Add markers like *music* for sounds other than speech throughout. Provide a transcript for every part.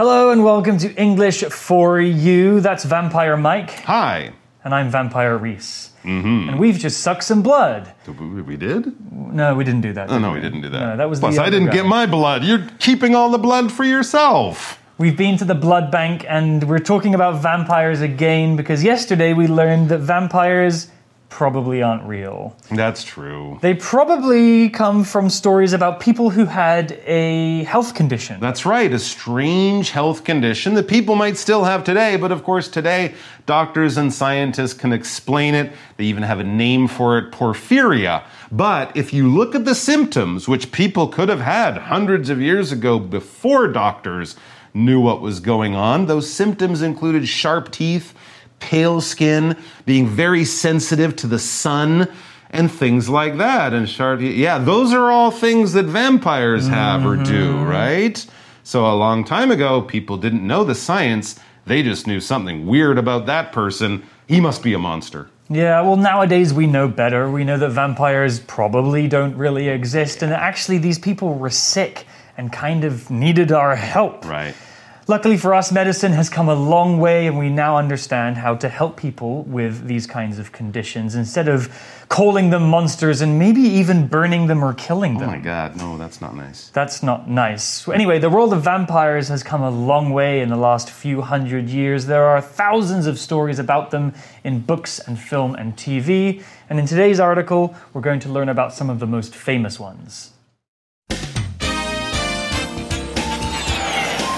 Hello and welcome to English for You. That's Vampire Mike, Hi. and I'm Vampire Reese. Mm-hmm. And we've just sucked some blood. We we did? No, we didn't do that. Oh, no, we didn't do that. No, that was Plus, I didn't guy. get my blood. You're keeping all the blood for yourself. We've been to the blood bank and we're talking about vampires again because yesterday we learned that vampires probably aren't real. That's true. They probably come from stories about people who had a health condition. That's right, a strange health condition that people might still have today, but of course, today, doctors and scientists can explain it. They even have a name for it porphyria. But if you look at the symptoms, which people could have had hundreds of years ago before doctors knew what was going on, those symptoms included sharp teeth, pale skin, being very sensitive to the sun, and things like that. And sharp, yeah, those are all things that vampires have or do, mm-hmm. right? So a long time ago, people didn't know the science. They just knew something weird about that person. He must be a monster. Yeah, well, nowadays we know better. We know that vampires probably don't really exist, and actually these people were sick and kind of needed our help. Right. Luckily for us, medicine has come a long way, and we now understand how to help people with these kinds of conditions instead of calling them monsters and maybe even burning them or killing oh them. Oh my god, no, that's not nice. That's not nice. Anyway, the world of vampires has come a long way in the last few hundred years. There are thousands of stories about them in books and film and TV. And in today's article, we're going to learn about some of the most famous ones.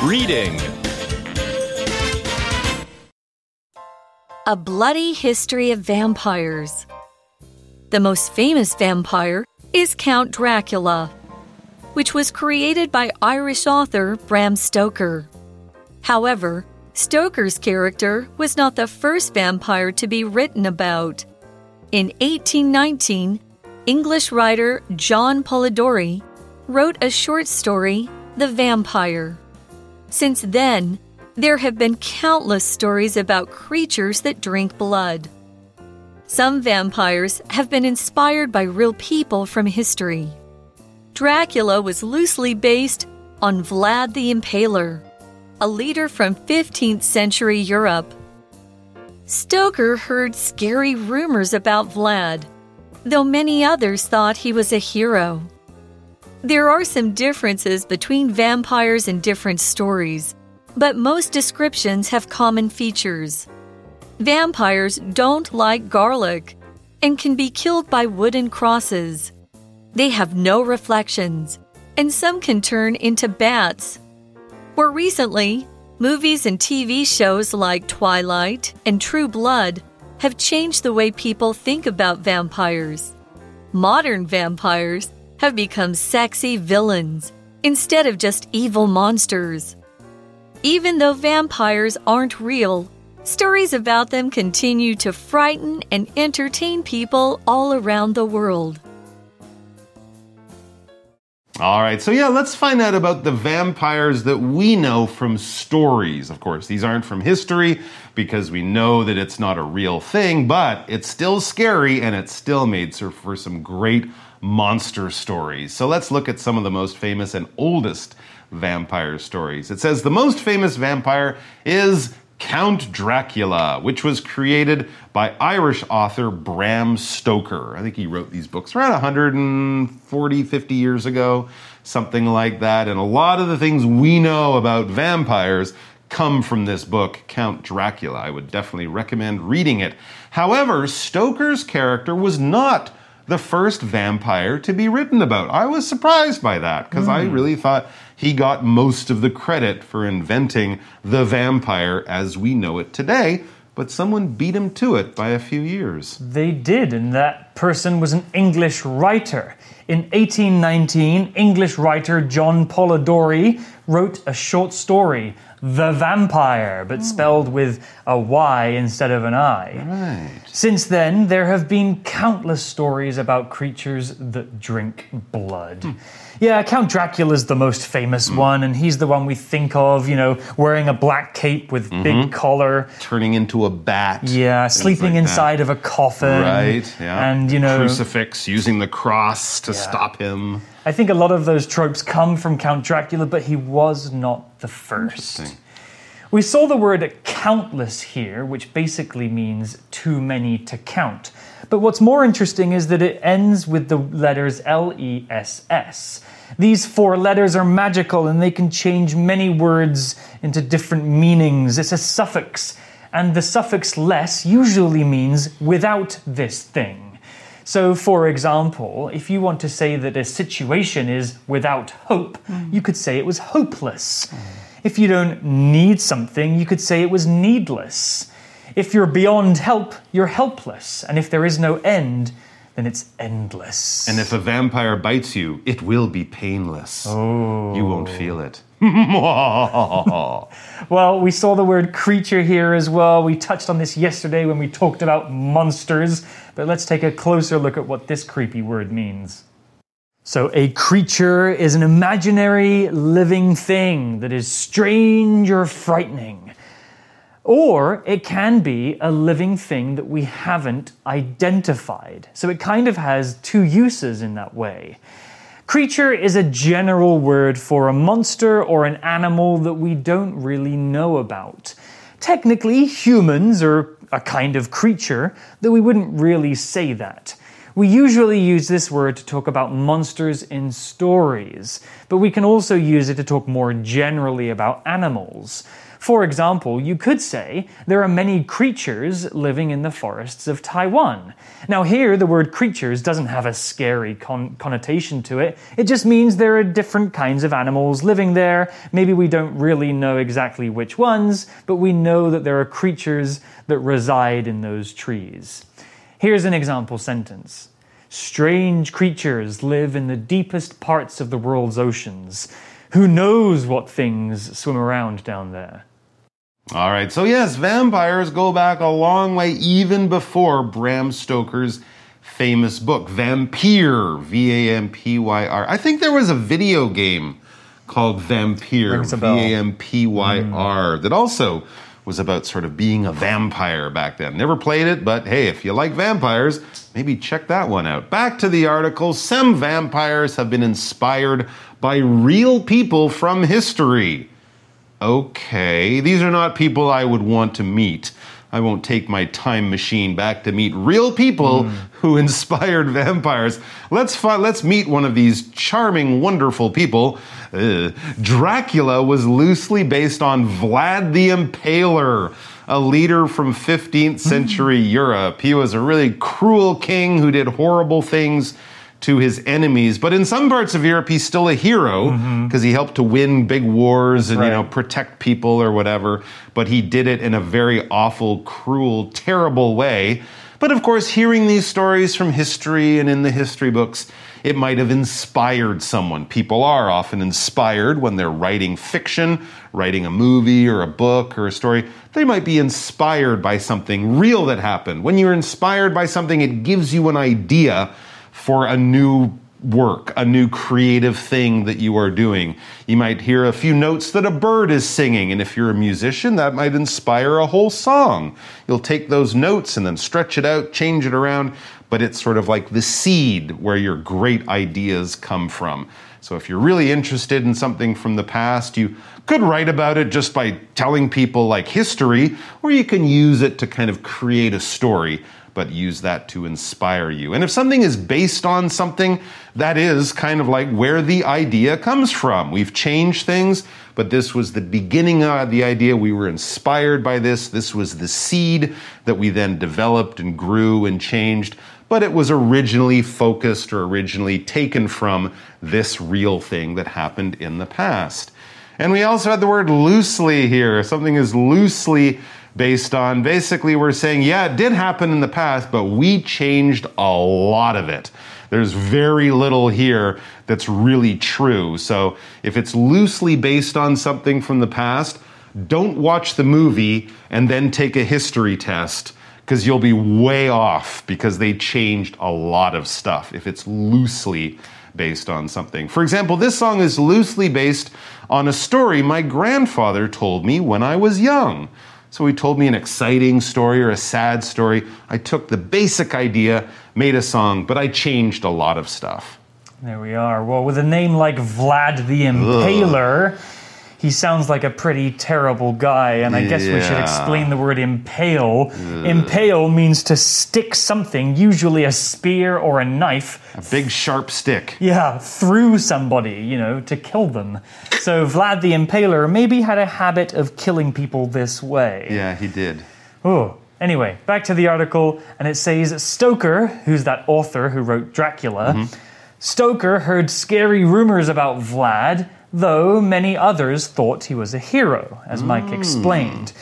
Reading. A Bloody History of Vampires. The most famous vampire is Count Dracula, which was created by Irish author Bram Stoker. However, Stoker's character was not the first vampire to be written about. In 1819, English writer John Polidori wrote a short story, The Vampyre. Since then, there have been countless stories about creatures that drink blood. Some vampires have been inspired by real people from history. Dracula was loosely based on Vlad the Impaler, a leader from 15th century Europe. Stoker heard scary rumors about Vlad, though many others thought he was a hero. There are some differences between vampires in different stories, but most descriptions have common features. Vampires don't like garlic and can be killed by wooden crosses. They have no reflections, and some can turn into bats. More recently, movies and TV shows like Twilight and True Blood have changed the way people think about vampires. Modern vampires have become sexy villains instead of just evil monsters. Even though vampires aren't real, stories about them continue to frighten and entertain people all around the world. All right, so yeah, let's find out about the vampires that we know from stories. Of course, these aren't from history because we know that it's not a real thing, but it's still scary and it's still made for some great monster stories. So let's look at some of the most famous and oldest vampire stories. It says the most famous vampire is Count Dracula, which was created by Irish author Bram Stoker. I think he wrote these books around 140, 50 years ago, something like that. And a lot of the things we know about vampires come from this book, Count Dracula. I would definitely recommend reading it. However, Stoker's character was not the first vampire to be written about. I was surprised by that because I hmm. really thought he got most of the credit for inventing the vampire as we know it today, but someone beat him to it by a few years. They did, and that person was an English writer. In 1819, English writer John Polidori wrote a short story, The Vampyre, but hmm. spelled with a Y instead of an I. Right. Since then, there have been countless stories about creatures that drink blood. Hmm. Yeah, Count Dracula's the most famous hmm. one, and he's the one we think of, you know, wearing a black cape with mm-hmm. big collar. Turning into a bat. Yeah, sleeping like that. inside of a coffin. Right, yeah. And and you know, Crucifix using the cross to Yeah. stop him. I think a lot of those tropes come from Count Dracula, but he was not the first. We saw the word countless here, which basically means too many to count. But what's more interesting is that it ends with the letters L E S S. These four letters are magical and they can change many words into different meanings. It's a suffix, and the suffix less usually means without this thing. So, for example, if you want to say that a situation is without hope, mm. you could say it was hopeless. If you don't need something, you could say it was needless. If you're beyond help, you're helpless. And if there is no end, then it's endless. And if a vampire bites you, it will be painless. Oh. You won't feel it. *laughs* *laughs* Well, we saw the word creature here as well. We touched on this yesterday when we talked about monsters, but let's take a closer look at what this creepy word means. So, a creature is an imaginary living thing that is strange or frightening. Or it can be a living thing that we haven't identified. So, it kind of has two uses in that way. Creature is a general word for a monster or an animal that we don't really know about. Technically, humans are a kind of creature, though we wouldn't really say that. We usually use this word to talk about monsters in stories, but we can also use it to talk more generally about animals. For example, you could say there are many creatures living in the forests of Taiwan. Now, here, the word creatures doesn't have a scary con- connotation to it. It just means there are different kinds of animals living there. Maybe we don't really know exactly which ones, but we know that there are creatures that reside in those trees. Here's an example sentence Strange creatures live in the deepest parts of the world's oceans. Who knows what things swim around down there? All right, so yes, vampires go back a long way, even before Bram Stoker's famous book, Vampyr, V A M P Y R. I think there was a video game called Vampyr, V A M P Y R, a V bell. A M P Y R, that also was about sort of being a vampire back then. Never played it, but hey, if you like vampires, maybe check that one out. Back to the article some vampires have been inspired by real people from history. Okay, these are not people I would want to meet. I won't take my time machine back to meet real people who *laughs* inspired vampires. Let's let's meet one of these charming, wonderful people. Uh, Dracula was loosely based on Vlad the Impaler, a leader from 15th century Europe. He was a really cruel king who did horrible things to his enemies. But in some parts of Europe, he's still a hero mm-hmm. because he helped to win big wars and you know protect people or whatever. But he did it in a very awful, cruel, terrible way. But of course, hearing these stories from history and in the history books, it might have inspired someone. People are often inspired when they're writing fiction, writing a movie or a book or a story. They might be inspired by something real that happened. When you're inspired by something, it gives you an idea for a new work, a new creative thing that you are doing. You might hear a few notes that a bird is singing, and if you're a musician, that might inspire a whole song. You'll take those notes and then stretch it out, change it around, but it's sort of like the seed where your great ideas come from. So if you're really interested in something from the past, you could write about it just by telling people like history, or you can use it to kind of create a story but use that to inspire you. And if something is based on something, that is kind of like where the idea comes from. We've changed things, but this was the beginning of the idea. We were inspired by this. This was the seed that we then developed and grew and changed. But it was originally focused or originally taken from this real thing that happened in the past. And we also had the word loosely here. Something is loosely based on basically we're saying, yeah, it did happen in the past, but we changed a lot of it. There's very little here that's really true. So if it's loosely based on something from the past, don't watch the movie and then take a history test because you'll be way off because they changed a lot of stuff if it's loosely based on something. For example, this song is loosely based on a story my grandfather told me when I was young. So he told me an exciting story or a sad story. I took the basic idea, made a song, but I changed a lot of stuff. There we are. Well, with a name like Vlad the Impaler, he sounds like a pretty terrible guy, and I guess we should explain the word impale. Impale means to stick something, usually a spear or a knife, A big sharp stick. yeah, through somebody, you know, to kill them. So Vlad the Impaler maybe had a habit of killing people this way. Yeah, he did. Oh, anyway, back to the article, and it says Stoker, who's that author who wrote Dracula, mm-hmm. Stoker heard scary rumors about Vlad, though many others thought he was a hero, as Mike hmm. explained.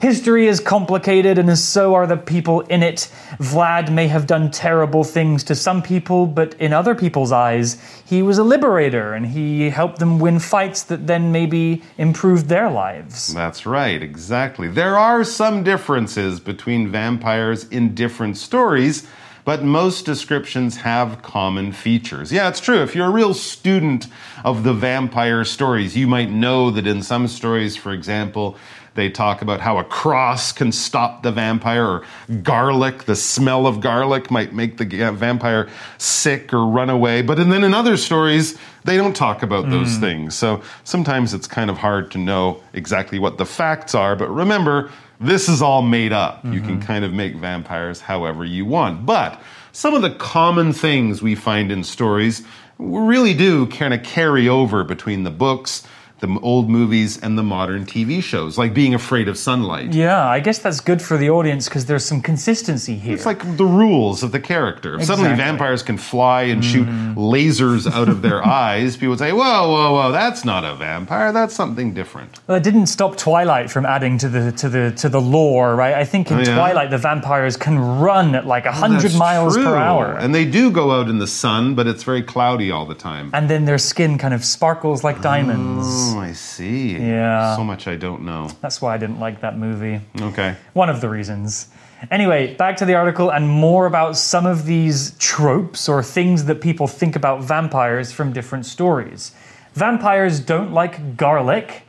History is complicated, and so are the people in it. Vlad may have done terrible things to some people, but in other people's eyes, he was a liberator and he helped them win fights that then maybe improved their lives. That's right, exactly. There are some differences between vampires in different stories, but most descriptions have common features. Yeah, it's true. If you're a real student of the vampire stories, you might know that in some stories, for example, they talk about how a cross can stop the vampire, or garlic, the smell of garlic might make the vampire sick or run away. But and then in other stories, they don't talk about those mm. things. So sometimes it's kind of hard to know exactly what the facts are. But remember, this is all made up. You can mm-hmm. kind of make vampires however you want. But some of the common things we find in stories really do kind of carry over between the books the old movies and the modern TV shows, like being afraid of sunlight. Yeah, I guess that's good for the audience because there's some consistency here. It's like the rules of the character. If suddenly vampires can fly and shoot mm. lasers out of their *laughs* eyes, people say, whoa, whoa, whoa, that's not a vampire, that's something different. Well, it didn't stop Twilight from adding to the to the to the lore, right? I think in Oh, yeah? Twilight the vampires can run at like oh, hundred That's miles per hour, and, And they do go out in the sun, but it's very cloudy all the time. And then their skin kind of sparkles like diamonds. Oh, Oh, I see. Yeah. So much I don't know. That's why I didn't like that movie. Okay. One of the reasons. Anyway, back to the article and more about some of these tropes or things that people think about vampires from different stories. Vampires don't like garlic,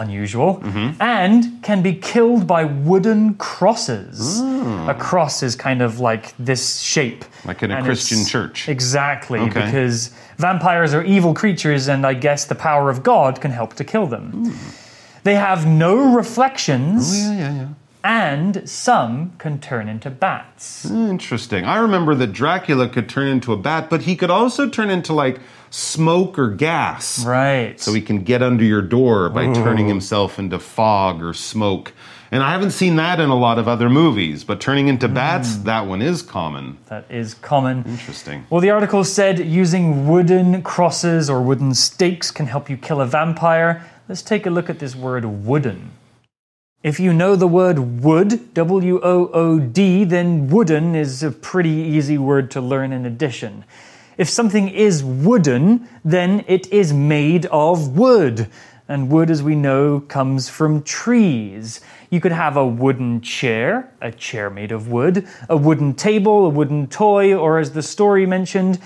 unusual, mm-hmm. and can be killed by wooden crosses. Mm. A cross is kind of like this shape. Like in a Christian church. Exactly, Okay. because vampires are evil creatures, and I guess the power of God can help to kill them. Mm. They have no reflections oh, Yeah, yeah, yeah. and some can turn into bats. Interesting. I remember that Dracula could turn into a bat, but he could also turn into like smoke or gas. Right. So he can get under your door by turning himself into fog or smoke. And I haven't seen that in a lot of other movies, but turning into bats, mm. that one is common. that is common. Interesting. Well, the article said using wooden crosses or wooden stakes can help you kill a vampire. Let's take a look at this word wooden. If you know the word wood, W O O D, then wooden is a pretty easy word to learn in addition. If something is wooden, then it is made of wood. And wood, as we know, comes from trees. You could have a wooden chair, a chair made of wood, a wooden table, a wooden toy, or as the story mentioned,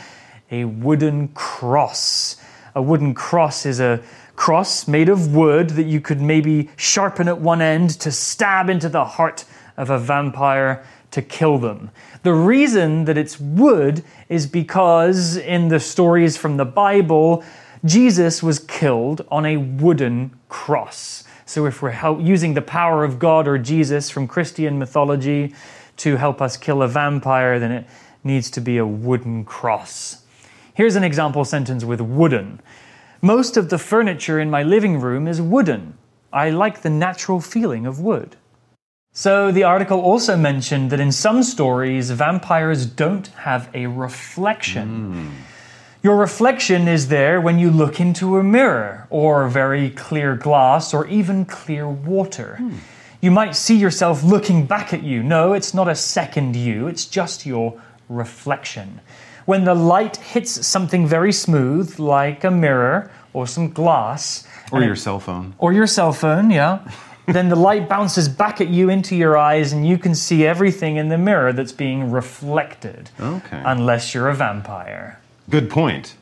a wooden cross. A wooden cross is a cross made of wood that you could maybe sharpen at one end to stab into the heart of a vampire to kill them. The reason that it's wood is because in the stories from the Bible, Jesus was killed on a wooden cross. So if we're help, using the power of God or Jesus from Christian mythology to help us kill a vampire, then it needs to be a wooden cross. Here's an example sentence with wooden. Most of the furniture in my living room is wooden. I like the natural feeling of wood. So, the article also mentioned that in some stories, vampires don't have a reflection. Hmm. Your reflection is there when you look into a mirror, or very clear glass, or even clear water. Hmm. You might see yourself looking back at you. No, it's not a second you, it's just your reflection. When the light hits something very smooth, like a mirror or some glass, Or your cell phone. or your cell phone, yeah, *laughs* then the light bounces back at you into your eyes and you can see everything in the mirror that's being reflected. Okay. Unless you're a vampire. Good point.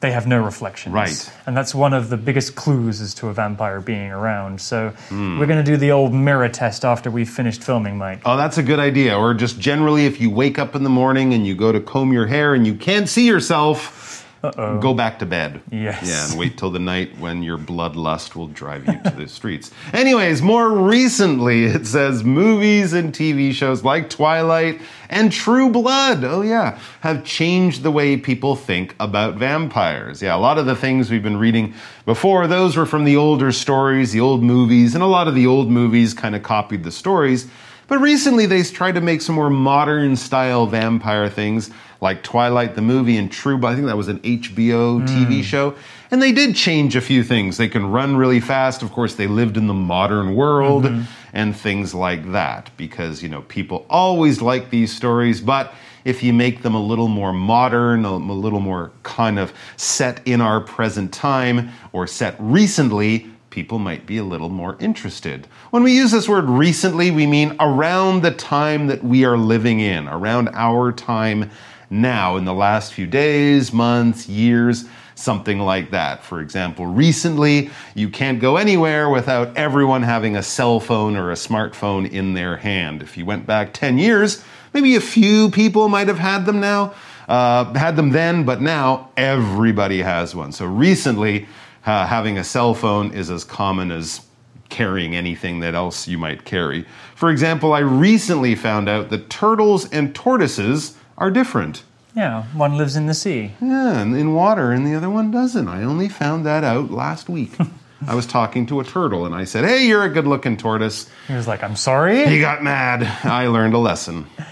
they have no reflections. Right. And that's one of the biggest clues as to a vampire being around. So Hmm. we're going to do the old mirror test after we've finished filming, Mike. Oh, that's a good idea. Or just generally, if you wake up in the morning and you go to comb your hair and you can't see yourself, go back to bed. Yes. Yeah, and wait till the night when your bloodlust will drive you to the *laughs* streets. Anyways, more recently, it says movies and TV shows like Twilight and True Blood, oh yeah, have changed the way people think about vampires. Yeah, a lot of the things we've been reading before, those were from the older stories, the old movies, and a lot of the old movies kind of copied the stories. But recently, they tried to make some more modern style vampire things like Twilight the movie and True. I think that was an HBO hmm. TV show. And they did change a few things. They can run really fast. Of course, they lived in the modern world mm-hmm. and things like that because, you know, people always like these stories. But if you make them a little more modern, a, a little more kind of set in our present time or set recently, people might be a little more interested. When we use this word recently, we mean around the time that we are living in, around our time now, in the last few days, months, years, something like that. For example, recently, you can't go anywhere without everyone having a cell phone or a smartphone in their hand. If you went back 10 years, maybe a few people might have had them now. Uh, had them then, but now everybody has one. So recently, uh, having a cell phone is as common as carrying anything that else you might carry. For example, I recently found out that turtles and tortoises are different. Yeah, one lives in the sea. Yeah, and in water, and the other one doesn't. I only found that out last week. *laughs* I was talking to a turtle, and I said, "Hey, you're a good-looking tortoise." He was like, I'm sorry. He got mad. I learned a lesson. *laughs*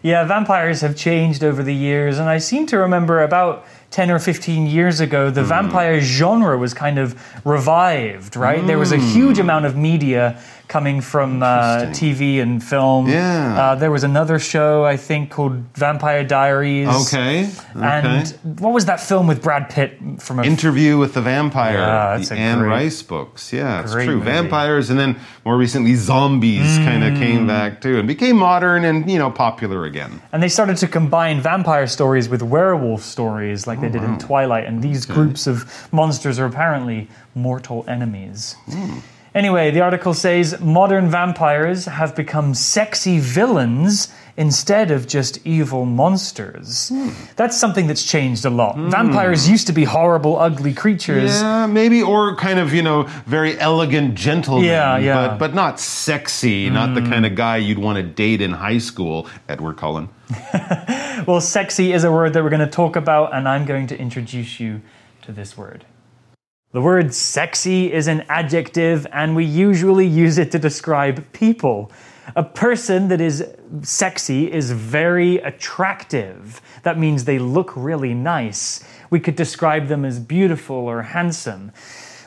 Yeah, vampires have changed over the years, and I seem to remember about 10 or 15 years ago, Hmm. the vampire genre was kind of revived, right? There was a huge amount of media coming from uh. TV and film. Yeah. Uh, there was another show, I think, called Vampire Diaries. Okay. And what was that film with Brad Pitt from a Interview with the Vampire, Yeah, that's the a Anne great- Rice books. Yeah, it's true. movie. Vampires, and then more recently, zombies kind of came back too and became modern and you know popular again. And they started to combine vampire stories with werewolf stories like they did in Twilight. And these groups of monsters are apparently mortal enemies. Anyway, the article says modern vampires have become sexy villains instead of just evil monsters. That's something that's changed a lot. Vampires used to be horrible, ugly creatures. Yeah, maybe, or kind of you know very elegant gentleman. Yeah, yeah. Mm. But but not sexy, not the kind of guy you'd want to date in high school. Edward Cullen. *laughs* Well, sexy is a word that we're going to talk about, and I'm going to introduce you to this word. The word sexy is an adjective, and we usually use it to describe people. A person that is sexy is very attractive. That means they look really nice. We could describe them as beautiful or handsome.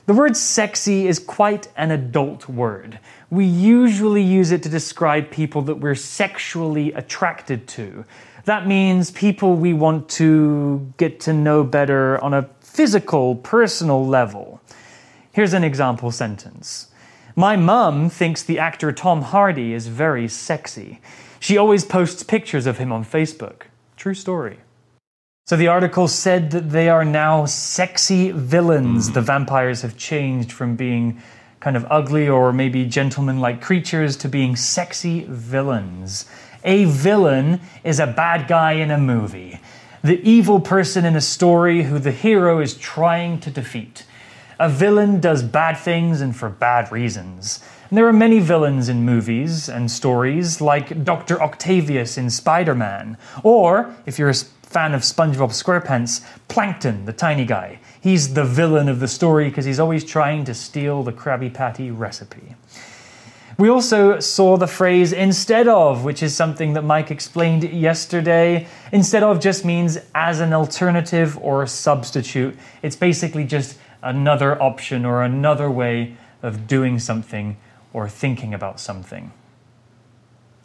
The word sexy is quite an adult word. We usually use it to describe people that we're sexually attracted to. That means people we want to get to know better on a physical, personal level. Here's an example sentence My mum thinks the actor Tom Hardy is very sexy. She always posts pictures of him on Facebook. True story. So the article said that they are now sexy villains. Hmm. The vampires have changed from being kind of ugly or maybe gentleman like creatures to being sexy villains. A villain is a bad guy in a movie, the evil person in a story who the hero is trying to defeat. A villain does bad things and for bad reasons. And there are many villains in movies and stories, like Dr. Octavius in Spider Man, or, if you're a fan of SpongeBob SquarePants, Plankton, the tiny guy. He's the villain of the story because he's always trying to steal the Krabby Patty recipe. We also saw the phrase instead of, which is something that Mike explained yesterday. Instead of just means as an alternative or a substitute. It's basically just another option or another way of doing something or thinking about something.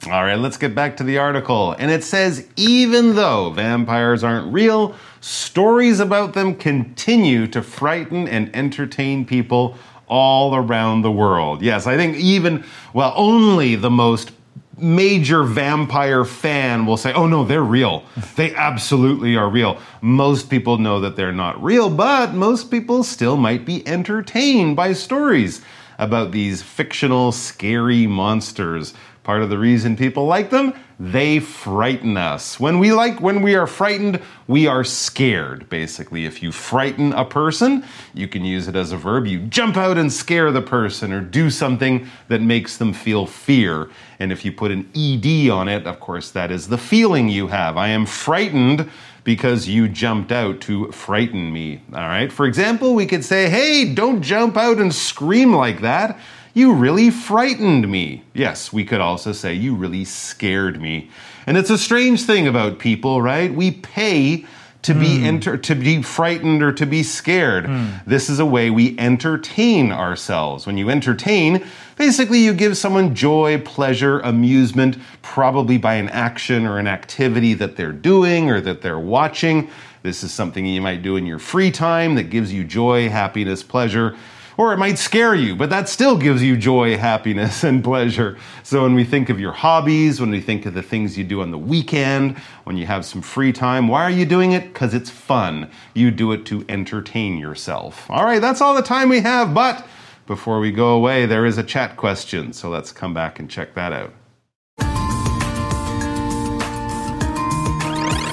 All right, let's get back to the article. And it says even though vampires aren't real, stories about them continue to frighten and entertain people all around the world. Yes, I think even, well, only the most major vampire fan will say, oh no, they're real. They absolutely are real. Most people know that they're not real, but most people still might be entertained by stories about these fictional, scary monsters. Part of the reason people like them, they frighten us. When we like when we are frightened, we are scared. Basically, if you frighten a person, you can use it as a verb. You jump out and scare the person or do something that makes them feel fear. And if you put an ed on it, of course that is the feeling you have. I am frightened because you jumped out to frighten me. All right? For example, we could say, "Hey, don't jump out and scream like that." You really frightened me. Yes, we could also say, You really scared me. And it's a strange thing about people, right? We pay to be hmm. enter- to be frightened or to be scared. Hmm. This is a way we entertain ourselves. When you entertain, basically you give someone joy, pleasure, amusement, probably by an action or an activity that they're doing or that they're watching. This is something you might do in your free time that gives you joy, happiness, pleasure or it might scare you, but that still gives you joy, happiness, and pleasure. So when we think of your hobbies, when we think of the things you do on the weekend, when you have some free time, why are you doing it? Because it's fun. You do it to entertain yourself. All right, that's all the time we have, but before we go away, there is a chat question. So let's come back and check that out.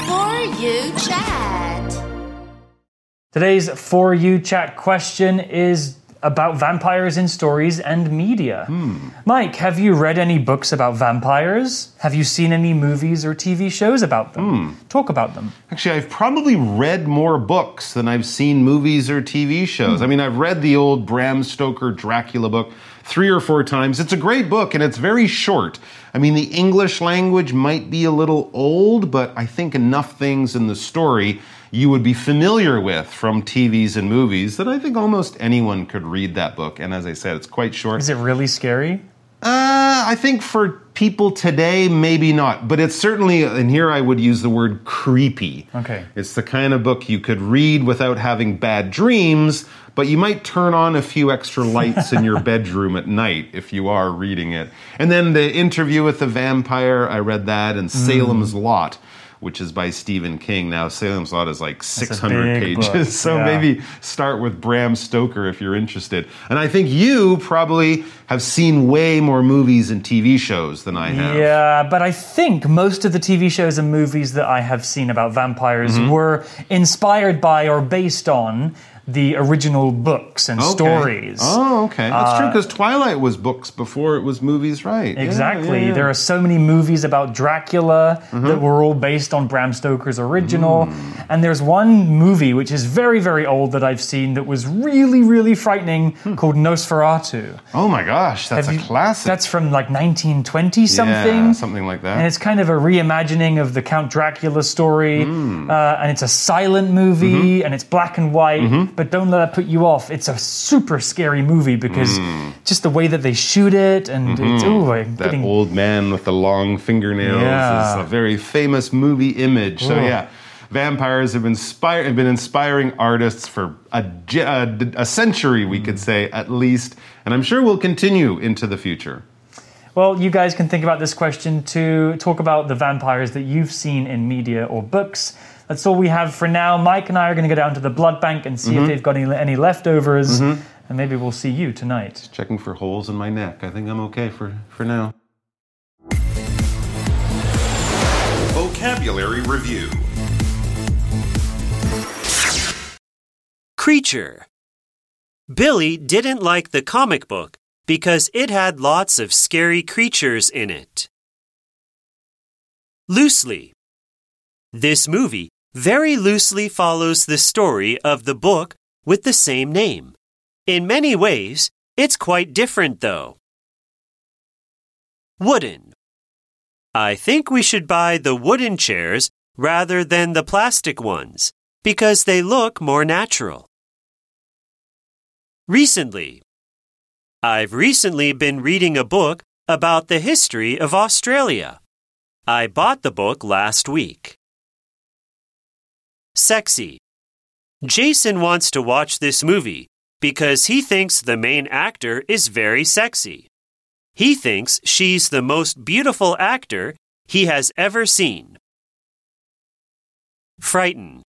For you chat. Today's For You Chat question is about vampires in stories and media. Hmm. Mike, have you read any books about vampires? Have you seen any movies or TV shows about them? Hmm. Talk about them. Actually, I've probably read more books than I've seen movies or TV shows. Hmm. I mean, I've read the old Bram Stoker Dracula book three or four times. It's a great book and it's very short. I mean, the English language might be a little old, but I think enough things in the story you would be familiar with from TVs and movies that I think almost anyone could read that book. And as I said, it's quite short. Is it really scary? Uh, I think for people today, maybe not. But it's certainly, and here I would use the word creepy. Okay. It's the kind of book you could read without having bad dreams, but you might turn on a few extra lights in your *laughs* bedroom at night if you are reading it. And then the interview with the vampire, I read that, and Salem's Lot. Which is by Stephen King. Now, Salem's Lot is like 600 pages. book, *laughs* So yeah. maybe start with Bram Stoker if you're interested. And I think you probably have seen way more movies and TV shows than I have. Yeah, but I think most of the TV shows and movies that I have seen about vampires Mm-hmm. were inspired by or based on the original books and Okay. stories. Oh, okay. That's true because Twilight was books before it was movies, right? Exactly. yeah, yeah. There are so many movies about Dracula Mm-hmm. that were all based on Bram Stoker's original. Mm. And there's one movie which is very, very old that I've seen that was really, really frightening called Nosferatu. Oh my gosh, that's Have a you- classic. That's from like 1920 something. Yeah, something like that. And it's kind of a reimagining of the Count Dracula story. Hmm. Uh, and it's a silent movie Mm-hmm. and it's black and white. But don't let that put you off. It's a super scary movie because mm. just the way that they shoot it and it's, mm-hmm. ooh, I'm that getting. old man with the long fingernails Yeah. is a very famous movie image. So Oh. yeah, vampires have inspired have been inspiring artists for a, a, a century, we could mm. say at least, and I'm sure we'll continue into the future. Well, you guys can think about this question to talk about the vampires that you've seen in media or books. That's all we have for now. Mike and I are going to go down to the blood bank and see Mm-hmm. if they've got any, any leftovers. And maybe we'll see you tonight. Checking for holes in my neck. I think I'm okay for, for now. Vocabulary Review Creature. Billy didn't like the comic book because it had lots of scary creatures in it. Loosely. This movie very loosely follows the story of the book with the same name. In many ways, it's quite different though. Wooden. I think we should buy the wooden chairs rather than the plastic ones because they look more natural. Recently. I've recently been reading a book about the history of Australia. I bought the book last week. Sexy. Jason wants to watch this movie because he thinks the main actor is very sexy. He thinks she's the most beautiful actor he has ever seen. Frighten.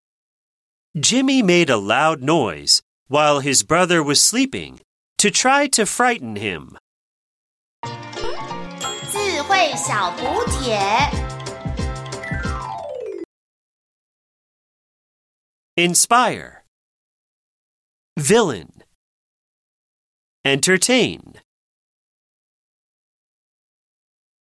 Jimmy made a loud noise while his brother was sleeping to try to frighten him. 智慧小补帖。 Inspire. Villain. Entertain.